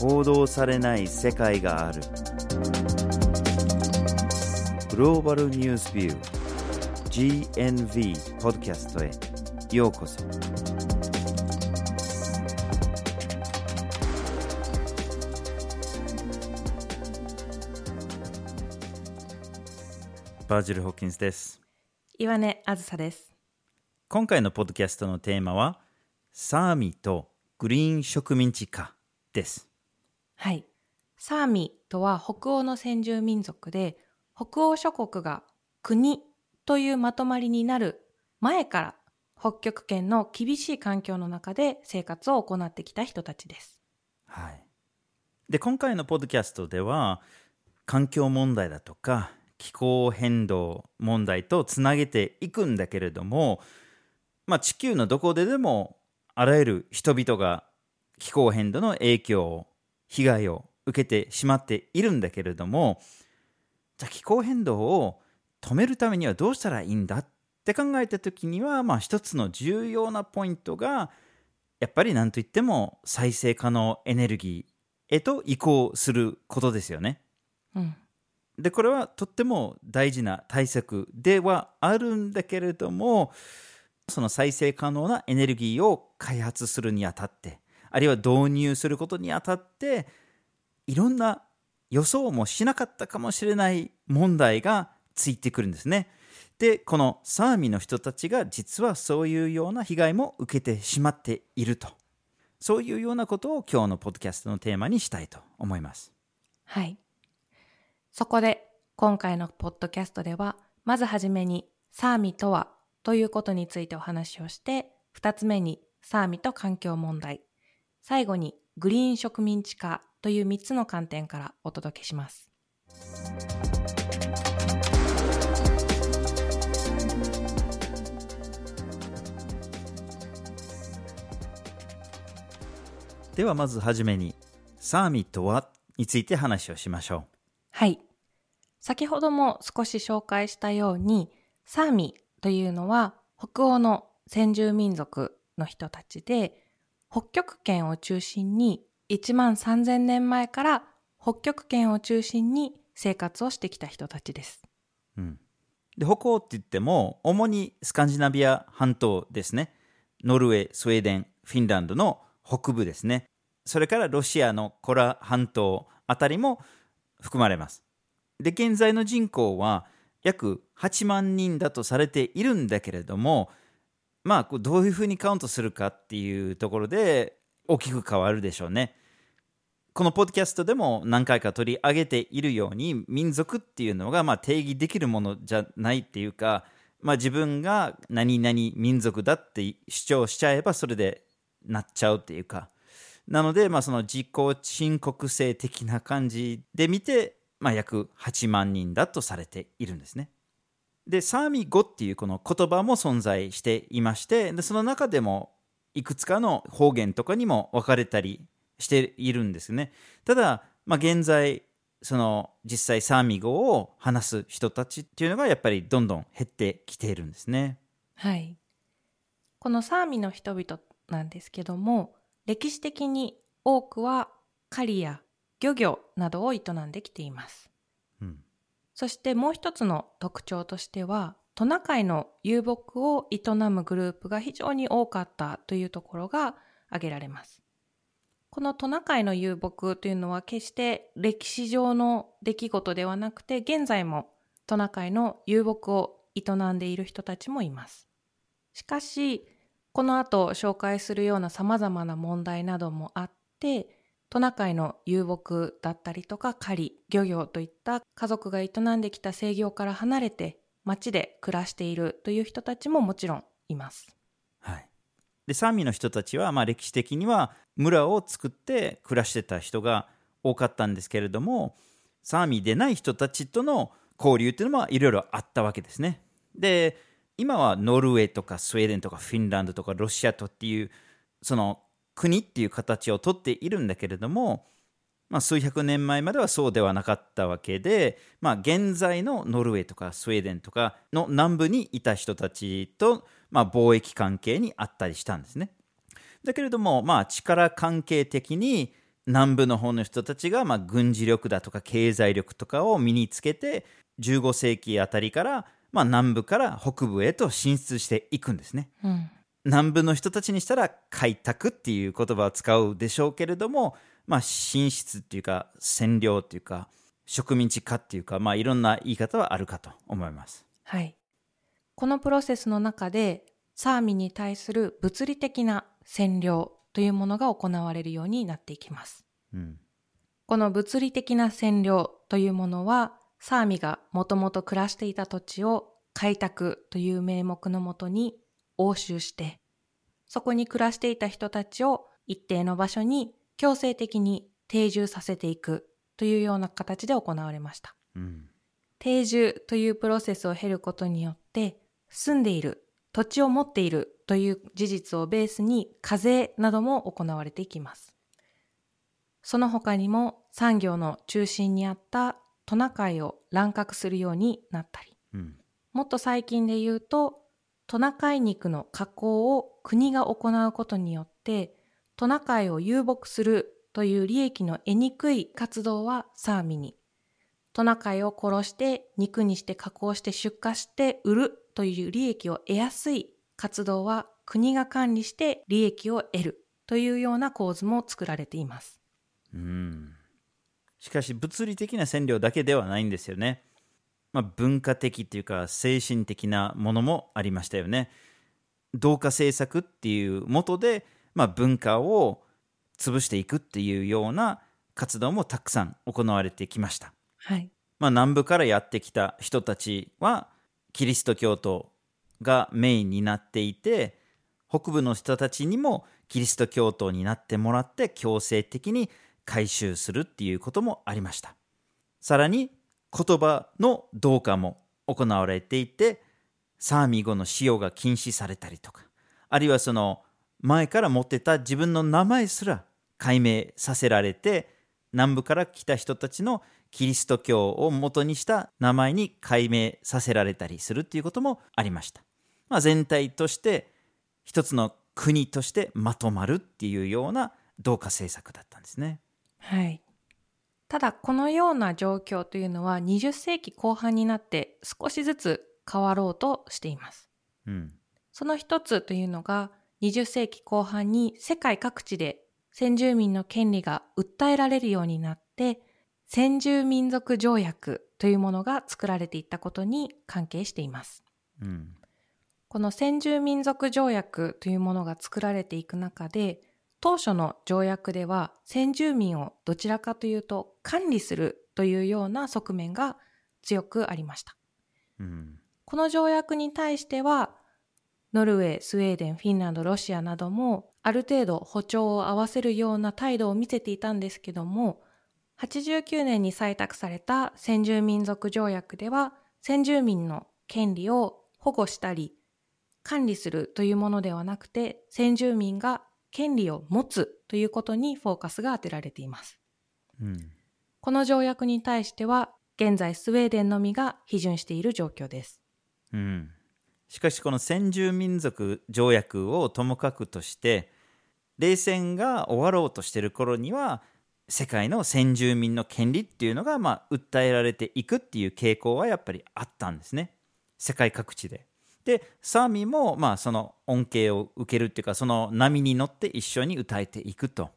報道されない世界がある。グローバルニュースビュー GNV ポッドキャストへようこそ。バージル・ホッキンスです。岩根あずさです。今回のポッドキャストのテーマはサーミとグリーン植民地化ですはい。サーミとは北欧の先住民族で、北欧諸国が国というまとまりになる前から北極圏の厳しい環境の中で生活を行ってきた人たちです。はい、で今回のポッドキャストでは環境問題だとか気候変動問題とつなげていくんだけれども、まあ、地球のどこででもあらゆる人々が気候変動の影響を被害を受けてしまっているんだけれどもじゃあ気候変動を止めるためにはどうしたらいいんだって考えた時には、まあ、一つの重要なポイントがやっぱり何といっても再生可能エネルギーへと移行することですよね。うん。でこれはとっても大事な対策ではあるんだけれどもその再生可能なエネルギーを開発するにあたってあるいは導入することにあたっていろんな予想もしなかったかもしれない問題がついてくるんですね。でこのサーミの人たちが実はそういうような被害も受けてしまっているとそういうようなことを今日のポッドキャストのテーマにしたいと思います。はい。そこで今回のポッドキャストでは、まずはじめにサーミとはということについてお話をして、二つ目にサーミと環境問題、最後にグリーン植民地化という三つの観点からお届けします。ではまずはじめにサーミとはについて話をしましょはい。先ほども少し紹介したように、サーミというのは北欧の先住民族の人たちで、北極圏を中心に1万3000年前から北極圏を中心に生活をしてきた人たちです。う。ん、で北欧って言っても主にスカンジナビア半島ですねノルウェースウェーデンフィンランドの北部ですねそれからロシアのコラ半島あたりも含まれますで現在の人口は約8万人だとされているんだけれどもまあどういうふうにカウントするかっていうところで大きく変わるでしょうねこのポッドキャストでも何回か取り上げているように民族っていうのがまあ定義できるものじゃないっていうか、まあ、自分が何々民族だって主張しちゃえばそれでなっちゃうっていうかなのでまあその自己申告制的な感じで見て、まあ、約8万人だとされているんですね。でサーミ語っていうこの言葉も存在していましてでその中でもいくつかの方言とかにも分かれたりしているんですね。ただ、まあ、現在その実際サーミ語を話す人たちっていうのがやっぱりどんどん減ってきているんですね。はい。このサーミの人々なんですけども、歴史的に多くは狩りや漁業などを営んできています。そしてもう一つの特徴としては、トナカイの遊牧を営むグループが非常に多かったというところが挙げられます。このトナカイの遊牧というのは決して歴史上の出来事ではなくて、現在もトナカイの遊牧を営んでいる人たちもいます。しかし、この後紹介するような様々な問題などもあって、トナカイの遊牧だったりとか狩り、漁業といった家族が営んできた制業から離れて町で暮らしているという人たちももちろんいます。はい、でサーミの人たちはまあ歴史的には村を作って暮らしてた人が多かったんですけれどもサーミでない人たちとの交流っていうのもいろいろあったわけですね。で今はノルウェーとかスウェーデンとかフィンランドとかロシアとっていうその国っていう形をとっているんだけれども、まあ、数百年前まではそうではなかったわけで、まあ、現在のノルウェーとかスウェーデンとかの南部にいた人たちと、まあ、貿易関係にあったりしたんですね。だけれども、まあ、力関係的に南部の方の人たちが、まあ、軍事力だとか経済力とかを身につけて15世紀あたりから、まあ、南部から北部へと進出していくんですね。うん。南部の人たちにしたら開拓っていう言葉を使うでしょうけれども、まあ、進出っていうか占領っていうか植民地化っていうか、まあ、いろんな言い方はあるかと思います。はい。このプロセスの中で、サーミに対する物理的な占領というものが行われるようになっていきます。うんこの物理的な占領というものは、サーミがもともと暮らしていた土地を開拓という名目のもとに押収して、そこに暮らしていた人たちを一定の場所に強制的に定住させていくというような形で行われました。うん定住というプロセスを経ることによって、住んでいる、土地を持っているという事実をベースに課税なども行われていきます。その他にも産業の中心にあったトナカイを乱獲するようになったり、うんもっと最近で言うと、トナカイ肉の加工を国が行うことによって、トナカイを遊牧するという利益の得にくい活動はサーミに、トナカイを殺して肉にして加工して出荷して売るという利益を得やすい活動は国が管理して利益を得るというような構図も作られています。うんしかし物理的な占領だけではないんですよね。まあ、文化的っていうか精神的なものもありましたよね。同化政策っていうもとで、まあ、文化を潰していくっていうような活動もたくさん行われてきました。はい。まあ、南部からやってきた人たちはキリスト教徒がメインになっていて北部の人たちにもキリスト教徒になってもらって強制的に回収するっていうこともありましたさらに言葉の同化も行われていてサーミー語の使用が禁止されたりとかあるいはその前から持ってた自分の名前すら解明させられて南部から来た人たちのキリスト教を元にした名前に改名させられたりするっていうこともありました。まあ、全体として一つの国としてまとまるっていうような同化政策だったんですね。はい。ただ、このような状況というのは20世紀後半になって少しずつ変わろうとしています。うん。その一つというのが20世紀後半に世界各地で先住民の権利が訴えられるようになって先住民族条約というものが作られていったことに関係しています。うん。この先住民族条約というものが作られていく中で当初の条約では先住民をどちらかというと管理するというような側面が強くありました。うん。この条約に対してはノルウェー、スウェーデン、フィンランド、ロシアなどもある程度歩調を合わせるような態度を見せていたんですけども89年に採択された先住民族条約では先住民の権利を保護したり管理するというものではなくて先住民が権利を持つということにフォーカスが当てられています。うん。この条約に対しては現在スウェーデンのみが批准している状況です。うん。しかしこの先住民族条約をともかくとして冷戦が終わろうとしている頃には世界の先住民の権利っていうのがまあ訴えられていくっていう傾向はやっぱりあったんですね世界各地で。でサーミもまあその恩恵を受けるっていうかその波に乗って一緒に歌えていくと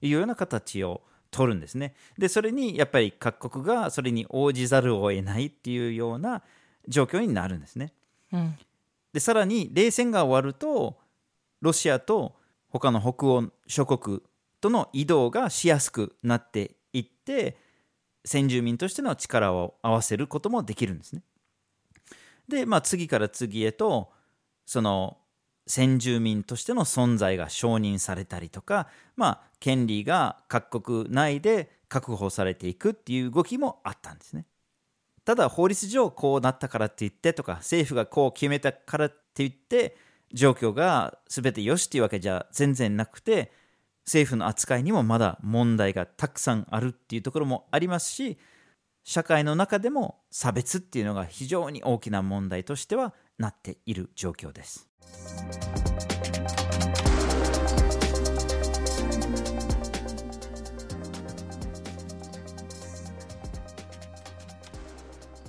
いうような形を取るんですね。でそれにやっぱり各国がそれに応じざるを得ないっていうような状況になるんですね。うん。でさらに冷戦が終わるとロシアと他の北欧諸国との移動がしやすくなっていって先住民としての力を合わせることもできるんですね。で、まあ、次から次へとその先住民としての存在が承認されたりとか、まあ、権利が各国内で確保されていくっていう動きもあったんですね。ただ法律上こうなったからって言ってとか政府がこう決めたからって言って状況が全てよしっていうわけじゃ全然なくて政府の扱いにもまだ問題がたくさんあるっていうところもありますし社会の中でも差別っていうのが非常に大きな問題としてはなっている状況です。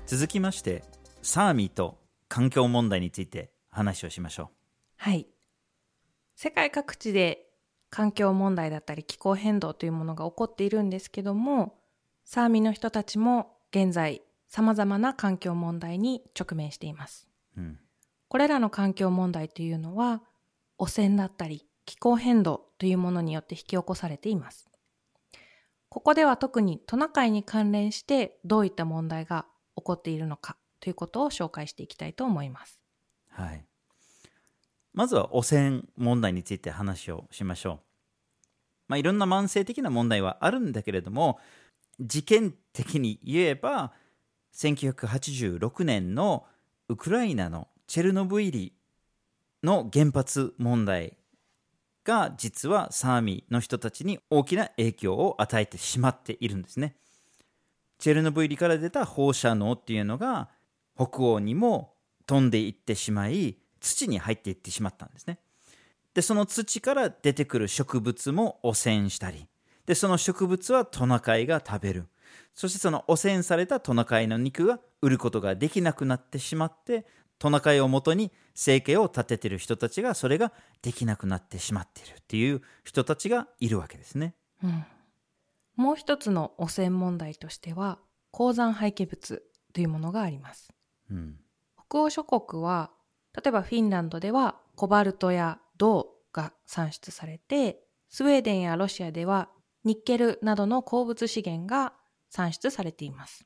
続きましてサーミーと環境問題について話をしましょうはい世界各地で環境問題だったり気候変動というものが起こっているんですけどもサーミの人たちも現在様々な環境問題に直面しています。う、うんこれらの環境問題というのは、汚染だったり気候変動というものによって引き起こされています。ここでは特にトナカイに関連してどういった問題が起こっているのかということを紹介していきたいと思います。はい、まずは汚染問題について話をしましょう、まあ、いろんな慢性的な問題はあるんだけれども事件的に言えば1986年のウクライナのチェルノブイリの原発問題が実はサーミの人たちに大きな影響を与えてしまっているんですね。チェルノブイリから出た放射能っていうのが北欧にも飛んでいってしまい土に入っていってしまったんですね。でその土から出てくる植物も汚染したりでその植物はトナカイが食べる。そしてその汚染されたトナカイの肉が売ることができなくなってしまってトナカイをもとに生計を立てている人たちがそれができなくなってしまっているっていう人たちがいるわけですね。うん、もう一つの汚染問題としては鉱山廃棄物というものがあります。うん。北欧諸国は例えばフィンランドではコバルトや銅が産出されてスウェーデンやロシアではニッケルなどの鉱物資源が産出されています。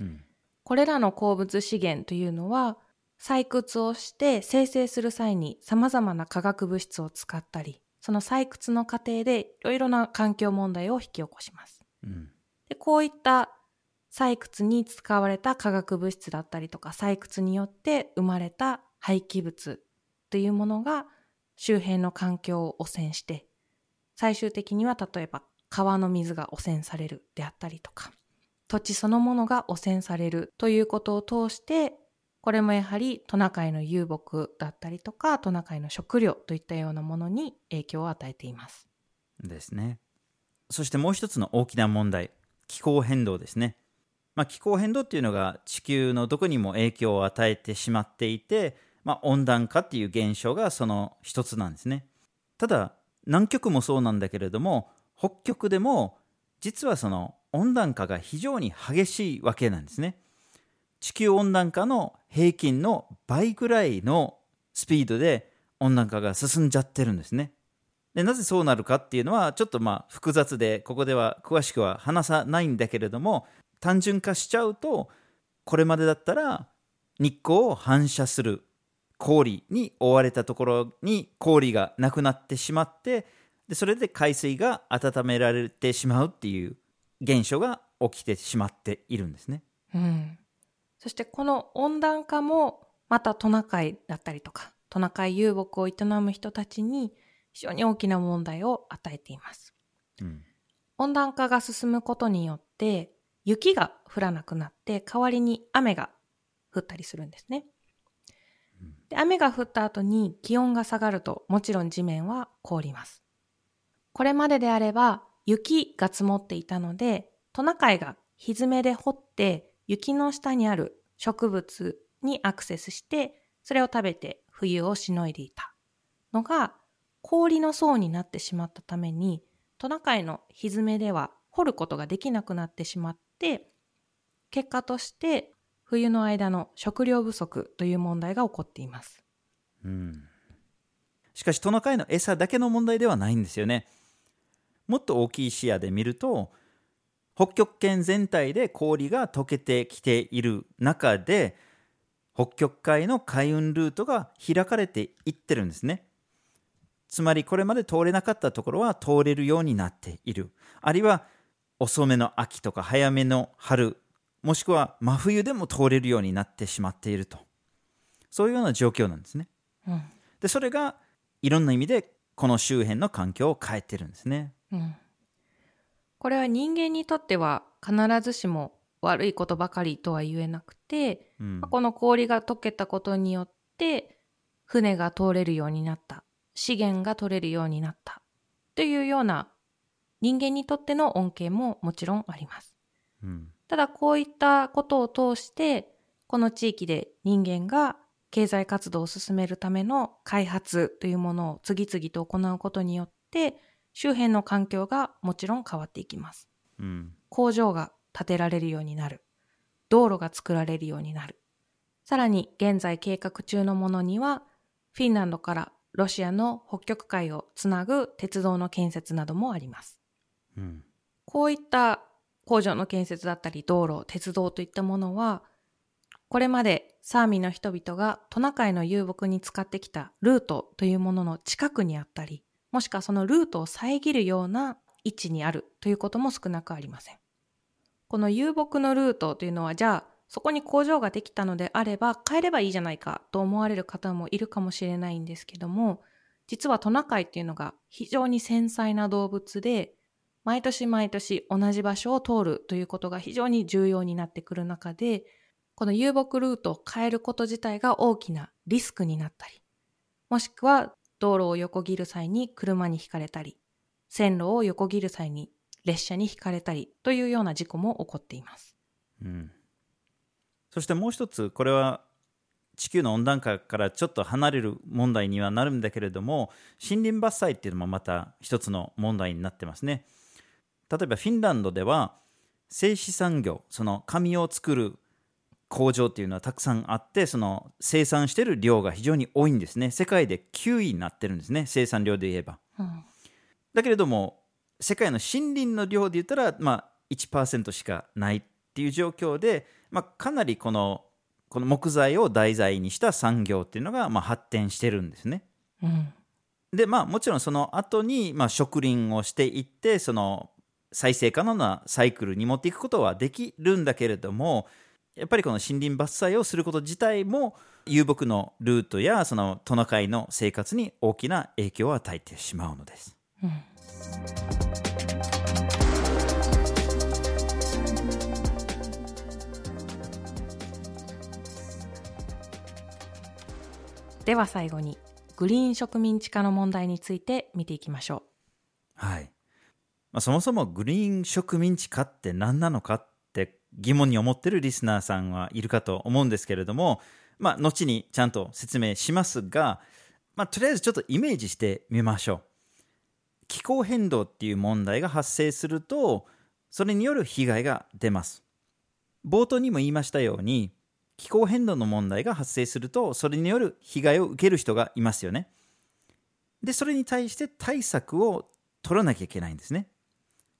うん。これらの鉱物資源というのは採掘をして生成する際に様々な化学物質を使ったりその採掘の過程でいろいろな環境問題を引き起こします。うん。でこういった採掘に使われた化学物質だったりとか採掘によって生まれた廃棄物というものが周辺の環境を汚染して最終的には例えば川の水が汚染されるであったりとか土地そのものが汚染されるということを通してこれもやはりトナカイの遊牧だったりとかトナカイの食料といったようなものに影響を与えています。ですね。そしてもう一つの大きな問題、気候変動ですね。まあ、気候変動っていうのが地球のどこにも影響を与えてしまっていて、まあ、温暖化っていう現象がその一つなんですね。ただ、南極もそうなんだけれども、北極でも実はその温暖化が非常に激しいわけなんですね。地球温暖化の平均の倍ぐらいのスピードで温暖化が進んじゃってるんですね。でなぜそうなるかっていうのはちょっとまあ複雑でここでは詳しくは話さないんだけれども単純化しちゃうとこれまでだったら日光を反射する氷に覆われたところに氷がなくなってしまってでそれで海水が温められてしまうっていう現象が起きてしまっているんですね。うん、そしてこの温暖化もまたトナカイだったりとかトナカイ遊牧を営む人たちに非常に大きな問題を与えています。うん温暖化が進むことによって雪が降らなくなって代わりに雨が降ったりするんですね。で雨が降った後に気温が下がるともちろん地面は凍ります。これまでであれば雪が積もっていたのでトナカイがひめで掘って雪の下にある植物にアクセスしてそれを食べて冬をしのいでいたのが氷の層になってしまったためにトナカイのひめでは掘ることができなくなってしまって結果として冬の間の食料不足という問題が起こっています。うんしかしトナカイの餌だけの問題ではないんですよね。もっと大きい視野で見ると北極圏全体で氷が溶けてきている中で北極海の海運ルートが開かれていってるんですね。つまりこれまで通れなかったところは通れるようになっている。あるいは遅めの秋とか早めの春もしくは真冬でも通れるようになってしまっているとそういうような状況なんですね。うんでそれがいろんな意味でこの周辺の環境を変えてるんですね。うん、これは人間にとっては必ずしも悪いことばかりとは言えなくて、うん。この氷が溶けたことによって船が通れるようになった。資源が取れるようになった。というような人間にとっての恩恵ももちろんあります。うん。ただこういったことを通してこの地域で人間が経済活動を進めるための開発というものを次々と行うことによって周辺の環境がもちろん変わっていきます。うん。工場が建てられるようになる。道路が作られるようになる。さらに現在計画中のものには、フィンランドからロシアの北極海をつなぐ鉄道の建設などもあります。うん。こういった工場の建設だったり道路、鉄道といったものは、これまでサーミの人々がトナカイの遊牧に使ってきたルートというものの近くにあったり、もしくはそのルートを遮るような位置にあるということも少なくありません。この遊牧のルートというのは、じゃあそこに工場ができたのであれば変えればいいじゃないかと思われる方もいるかもしれないんですけども、実はトナカイっていうのが非常に繊細な動物で、毎年毎年同じ場所を通るということが非常に重要になってくる中で、この遊牧ルートを変えること自体が大きなリスクになったり、もしくは道路を横切る際に車にひかれたり、線路を横切る際に列車にひかれたりというような事故も起こっています。うん。そしてもう一つ、これは地球の温暖化からちょっと離れる問題にはなるんだけれども、森林伐採っていうのもまた一つの問題になってますね。例えばフィンランドでは、製紙産業、その紙を作る工場っていうのはたくさんあって、その生産している量が非常に多いんですね。世界で9位になってるんですね、生産量で言えば。うんだけれども世界の森林の量で言ったら、まあ、1%しかないっていう状況で、まあ、かなりこのこの木材を題材にした産業っていうのが、まあ、発展してるんですね。うんでまあもちろんその後にまあ植林をしていってその再生可能なサイクルに持っていくことはできるんだけれどもやっぱりこの森林伐採をすること自体も遊牧のルートやそのトナカイの生活に大きな影響を与えてしまうのです。うん。では最後にグリーン植民地化の問題について見ていきましょはい。まあ、そもそもグリーン植民地化って何なのかって疑問に思ってるリスナーさんはいるかと思うんですけれども、まあ、後にちゃんと説明しますが、まあ、とりあえずちょっとイメージしてみましょう。気候変動っていう問題が発生するとそれによる被害が出ます。冒頭にも言いましたように気候変動の問題が発生するとそれによる被害を受ける人がいますよね。でそれに対して対策を取らなきゃいけないんですね。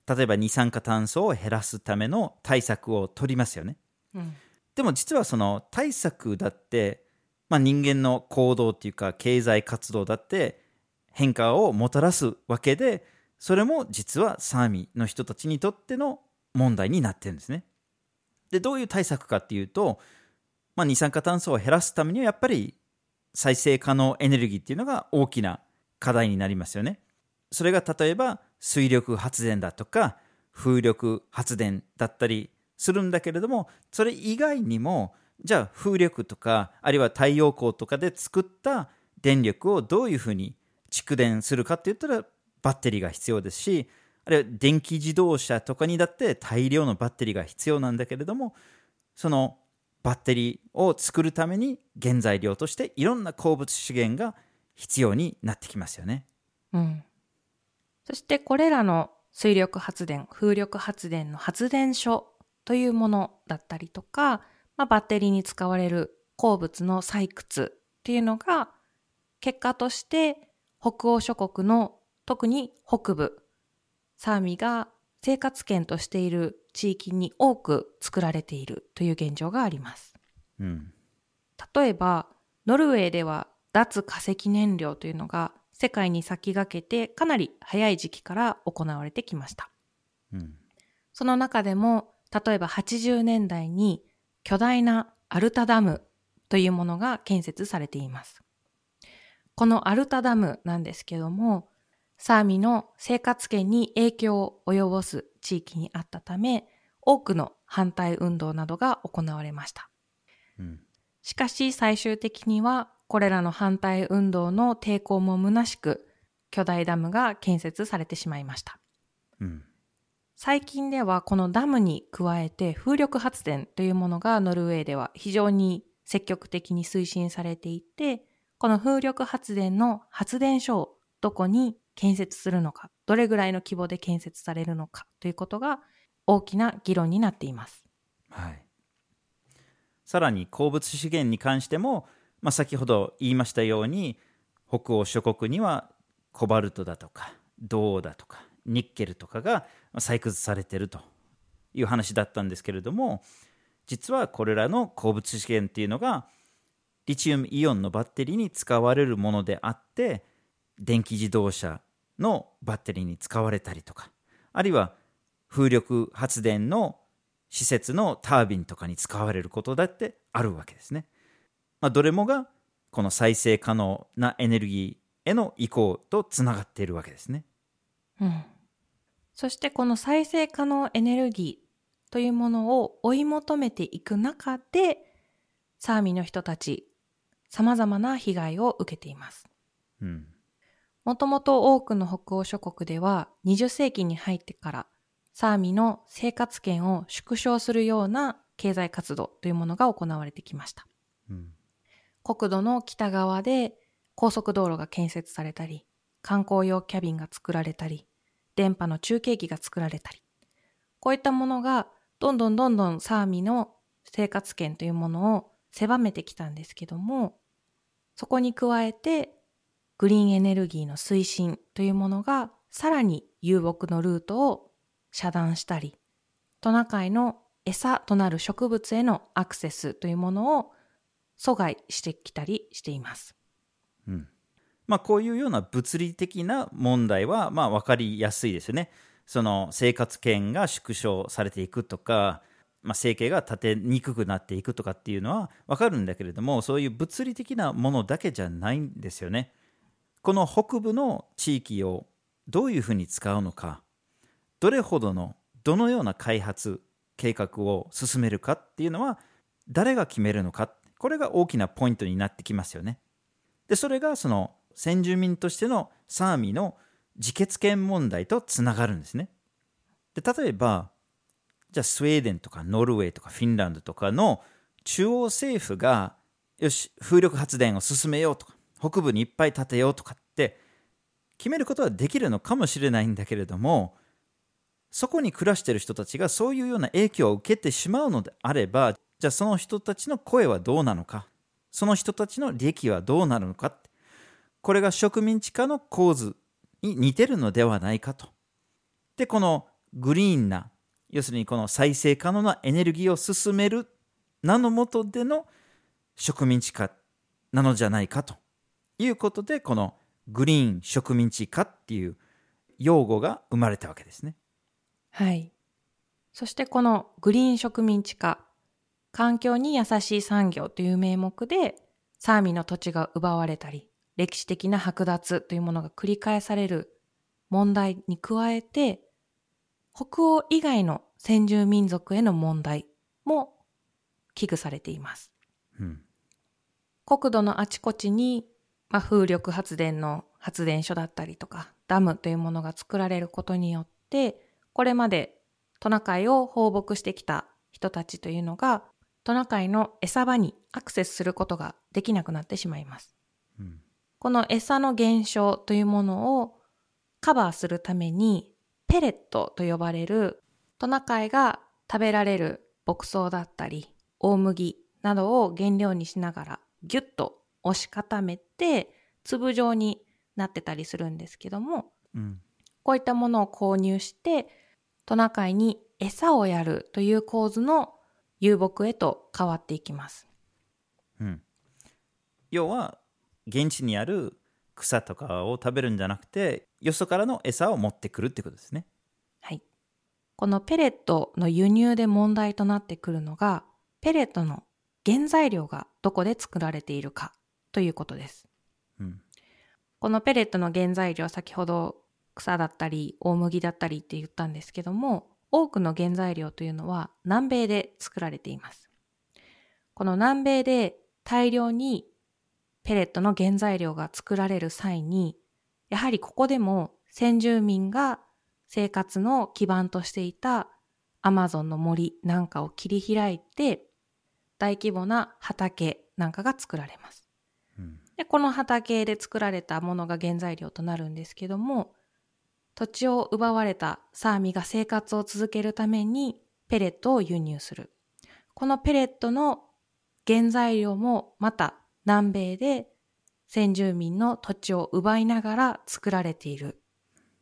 例えば二酸化炭素を減らすための対策を取りますよねう。うんでも実はその対策だって、まあ、人間の行動っていうか経済活動だって変化をもたらすわけでそれも実はサーミの人たちにとっての問題になってるんですね。でどういう対策かっていうと、まあ、二酸化炭素を減らすためにはやっぱり再生可能エネルギーっていうのが大きな課題になりますよね。それが例えば水力発電だとか風力発電だったりするんだけれどもそれ以外にもじゃあ風力とかあるいは太陽光とかで作った電力をどういうふうに蓄電するかって言ったらバッテリーが必要ですしあるいは電気自動車とかにだって大量のバッテリーが必要なんだけれどもそのバッテリーを作るために原材料としていろんな鉱物資源が必要になってきますよね。うんそしてこれらの水力発電、風力発電の発電所というものだったりとか、まあ、バッテリーに使われる鉱物の採掘っていうのが結果として北欧諸国の特に北部、サーミが生活圏としている地域に多く作られているという現状があります。うん例えば、ノルウェーでは脱化石燃料というのが世界に先駆けてかなり早い時期から行われてきました。うんその中でも、例えば80年代に巨大なアルタダムというものが建設されています。このアルタダムなんですけども、サーミの生活圏に影響を及ぼす地域にあったため、多くの反対運動などが行われました。うんしかし最終的にはこれらの反対運動の抵抗も虚しく巨大ダムが建設されてしまいました。うん最近ではこのダムに加えて風力発電というものがノルウェーでは非常に積極的に推進されていて、この風力発電の発電所をどこに建設するのか、どれぐらいの規模で建設されるのかということが大きな議論になっています。はい。さらに鉱物資源に関しても、まあ、先ほど言いましたように北欧諸国にはコバルトだとか銅だとかニッケルとかが採掘されてるという話だったんですけれども実はこれらの鉱物資源っていうのがリチウムイオンのバッテリーに使われるものであって電気自動車のバッテリーに使われたりとかあるいは風力発電の施設のタービンとかに使われることだってあるわけですね。まあ、どれもがこの再生可能なエネルギーへの移行とつながっているわけですね。うん。そしてこの再生可能エネルギーというものを追い求めていく中で、サーミの人たち、様々な被害を受けています。うん。もともと多くの北欧諸国では20世紀に入ってからサーミの生活圏を縮小するような経済活動というものが行われてきました。うん、国土の北側で高速道路が建設されたり、観光用キャビンが作られたり、電波の中継機が作られたり、こういったものがどんどんどんどんサーミの生活圏というものを狭めてきたんですけども、そこに加えてグリーンエネルギーの推進というものがさらに遊牧のルートを遮断したり、トナカイの餌となる植物へのアクセスというものを阻害してきたりしています。うんまあ、こういうような物理的な問題はまあ分かりやすいですよね。その生活圏が縮小されていくとか、まあ、生計が立てにくくなっていくとかっていうのは分かるんだけれどもそういう物理的なものだけじゃないんですよね。この北部の地域をどういうふうに使うのかどれほどのどのような開発計画を進めるかっていうのは誰が決めるのかこれが大きなポイントになってきますよね。でそれがその先住民としてのサーミの自決権問題とつながるんですね。で例えばじゃあスウェーデンとかノルウェーとかフィンランドとかの中央政府がよし風力発電を進めようとか北部にいっぱい建てようとかって決めることはできるのかもしれないんだけれどもそこに暮らしている人たちがそういうような影響を受けてしまうのであれば、じゃあその人たちの声はどうなのか、その人たちの利益はどうなるのか、これが植民地化の構図に似てるのではないかと。で、このグリーンな、要するにこの再生可能なエネルギーを進める名のもとでの植民地化なのじゃないかということで、このグリーン植民地化っていう用語が生まれたわけですね。はい。そしてこのグリーン植民地化、環境に優しい産業という名目で、サーミの土地が奪われたり、歴史的な剥奪というものが繰り返される問題に加えて、北欧以外の先住民族への問題も危惧されています。うん、国土のあちこちに、まあ、風力発電の発電所だったりとか、ダムというものが作られることによって、これまでトナカイを放牧してきた人たちというのがトナカイの餌場にアクセスすることができなくなってしまいます。うん、この餌の減少というものをカバーするためにペレットと呼ばれるトナカイが食べられる牧草だったり大麦などを原料にしながらギュッと押し固めて粒状になってたりするんですけども、うん、こういったものを購入してトナカイに餌をやるという構図の遊牧へと変わっていきます。うん、要は現地にある草とかを食べるんじゃなくてよそからの餌を持ってくるってことですね。はい。このペレットの輸入で問題となってくるのがペレットの原材料がどこで作られているかということです。うん、このペレットの原材料先ほど草だったり大麦だったりって言ったんですけども多くの原材料というのは南米で作られていますこの南米で大量にペレットの原材料が作られる際にやはりここでも先住民が生活の基盤としていたアマゾンの森なんかを切り開いて、大規模な畑なんかが作られます。うんでこの畑で作られたものが原材料となるんですけども、土地を奪われたサーミが生活を続けるためにペレットを輸入する。このペレットの原材料もまた南米で先住民の土地を奪いながら作られている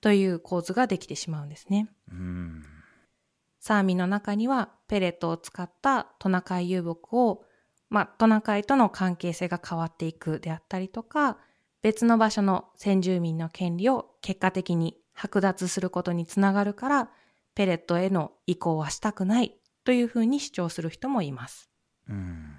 という構図ができてしまうんですね。うんサーミの中にはペレットを使ったトナカイ遊牧を、まあ、トナカイとの関係性が変わっていくであったりとか、別の場所の先住民の権利を結果的に剥奪することにつながるから、ペレットへの移行はしたくないというふうに主張する人もいます。うん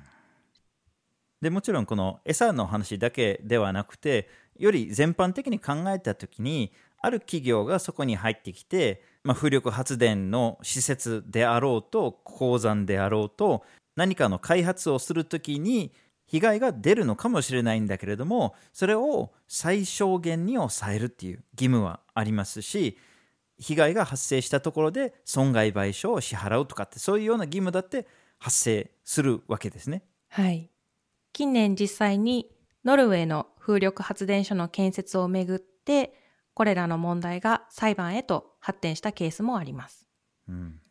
でもちろんこの餌の話だけではなくてより全般的に考えた時にある企業がそこに入ってきて、まあ、風力発電の施設であろうと鉱山であろうと何かの開発をする時に被害が出るのかもしれないんだけれどもそれを最小限に抑えるっていう義務はありますし被害が発生したところで損害賠償を支払うとかってそういうような義務だって発生するわけですね。はい。近年実際にノルウェーの風力発電所の建設をめぐってこれらの問題が裁判へと発展したケースもあります。うん、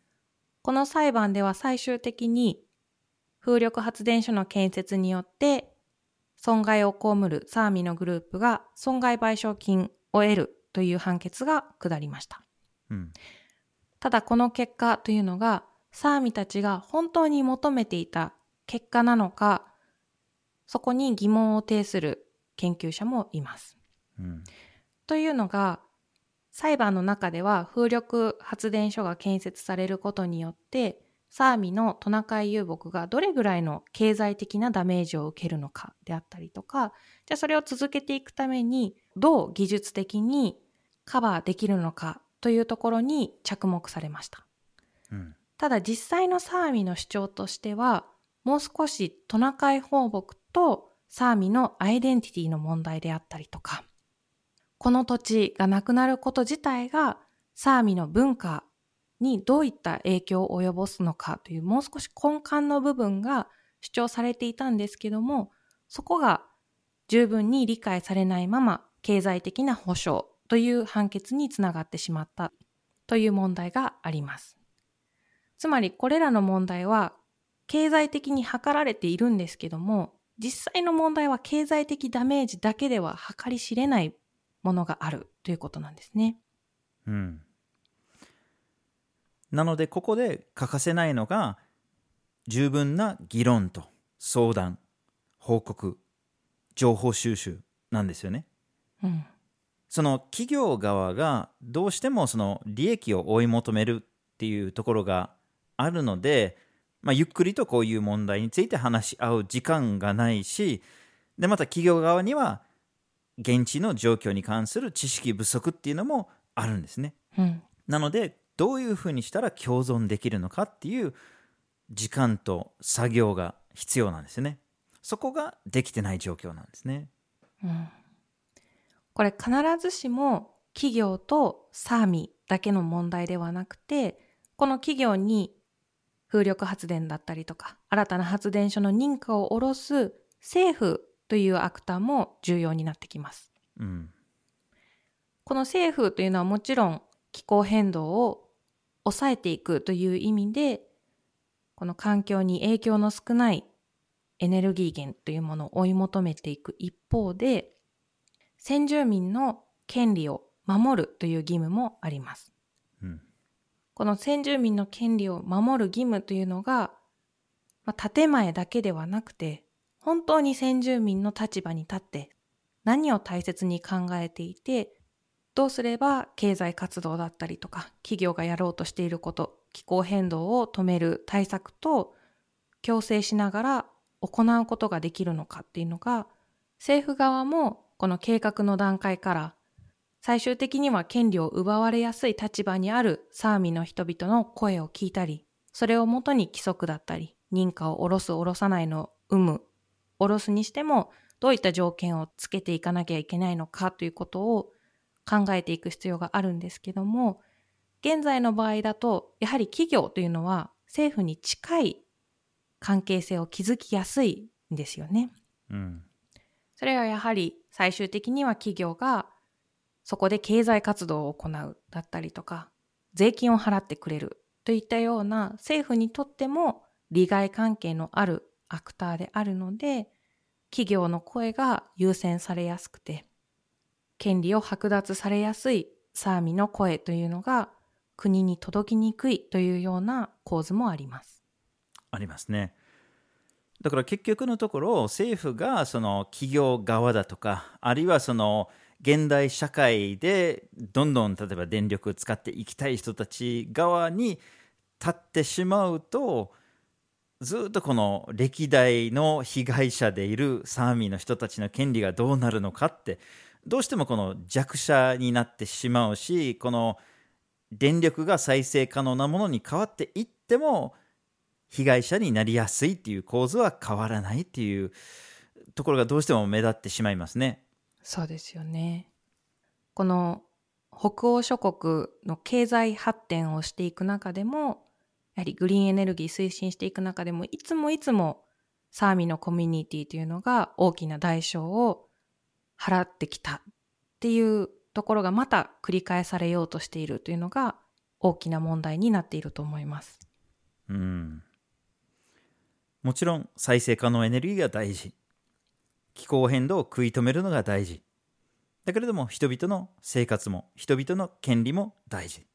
この裁判では最終的に風力発電所の建設によって損害を被るサーミのグループが損害賠償金を得るという判決が下りました。うん、ただこの結果というのがサーミたちが本当に求めていた結果なのかそこに疑問を呈する研究者もいます。うん、というのが裁判の中では風力発電所が建設されることによってサーミのトナカイ遊牧がどれぐらいの経済的なダメージを受けるのかであったりとかじゃあそれを続けていくためにどう技術的にカバーできるのかというところに着目されました。うん、ただ実際のサーミの主張としてはもう少しトナカイ放牧とサーミのアイデンティティの問題であったりとかこの土地がなくなること自体がサーミの文化にどういった影響を及ぼすのかというもう少し根幹の部分が主張されていたんですけどもそこが十分に理解されないまま経済的な保障という判決につながってしまったという問題があります。つまりこれらの問題は経済的に図られているんですけども実際の問題は経済的ダメージだけでは計り知れないものがあるということなんですね。うん、なのでここで欠かせないのが十分な議論と相談報告情報収集なんですよね。うんその企業側がどうしてもその利益を追い求めるっていうところがあるので、まあ、ゆっくりとこういう問題について話し合う時間がないしでまた企業側には現地の状況に関する知識不足っていうのもあるんですね。うん、なのでどういうふうにしたら共存できるのかっていう時間と作業が必要なんですね。そこができてない状況なんですね。うんこれ必ずしも企業とサーミだけの問題ではなくて、この企業に風力発電だったりとか、新たな発電所の認可を下ろす政府というアクターも重要になってきます。うん、この政府というのはもちろん気候変動を抑えていくという意味で、この環境に影響の少ないエネルギー源というものを追い求めていく一方で、先住民の権利を守るという義務もあります。うん、この先住民の権利を守る義務というのが、まあ、建前だけではなくて、本当に先住民の立場に立って何を大切に考えていて、どうすれば経済活動だったりとか企業がやろうとしていること、気候変動を止める対策と共生しながら行うことができるのかっていうのが政府側もこの計画の段階から最終的には権利を奪われやすい立場にあるサーミの人々の声を聞いたり、それをもとに規則だったり、認可を下ろす下ろさないの有無、下ろすにしてもどういった条件をつけていかなきゃいけないのかということを考えていく必要があるんですけども、現在の場合だと、やはり企業というのは政府に近い関係性を築きやすいんですよね。うん。それはやはり最終的には企業がそこで経済活動を行うだったりとか、税金を払ってくれるといったような政府にとっても利害関係のあるアクターであるので、企業の声が優先されやすくて、権利を剥奪されやすいサーミの声というのが国に届きにくいというような構図もあります。ありますね。だから結局のところ政府がその企業側だとかあるいはその現代社会でどんどん例えば電力を使っていきたい人たち側に立ってしまうとずっとこの歴代の被害者でいるサーミの人たちの権利がどうなるのかってどうしてもこの弱者になってしまうしこの電力が再生可能なものに変わっていっても被害者になりやすいっていう構図は変わらないっていうところがどうしても目立ってしまいますね。そうですよね。この北欧諸国の経済発展をしていく中でも、やはりグリーンエネルギー推進していく中でも、いつもいつもサーミのコミュニティというのが大きな代償を払ってきたっていうところがまた繰り返されようとしているというのが大きな問題になっていると思います。うん。もちろん再生可能エネルギーが大事。気候変動を食い止めるのが大事。だけれども人々の生活も人々の権利も大事。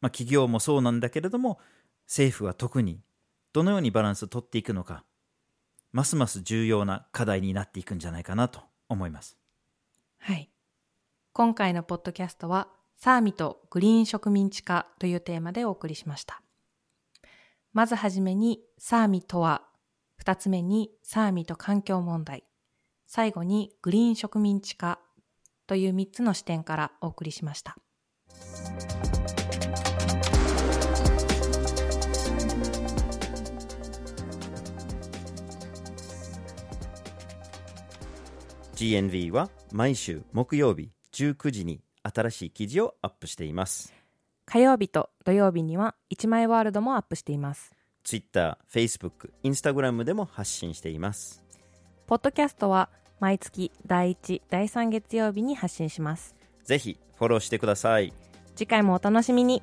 まあ企業もそうなんだけれども政府は特にどのようにバランスを取っていくのかますます重要な課題になっていくんじゃないかなと思います。はい。今回のポッドキャストは、サーミとグリーン植民地化というテーマでお送りしました。まずはじめに、サーミとは、二つ目に、サーミと環境問題、最後に、グリーン植民地化という三つの視点からお送りしました。GNV は毎週木曜日19時に新しい記事をアップしています。火曜日と土曜日には、一枚ワールドもアップしています。Twitter、Facebook、Instagram でも発信しています。ポッドキャストは、毎月第1、第3月曜日に発信します。ぜひフォローしてください。次回もお楽しみに。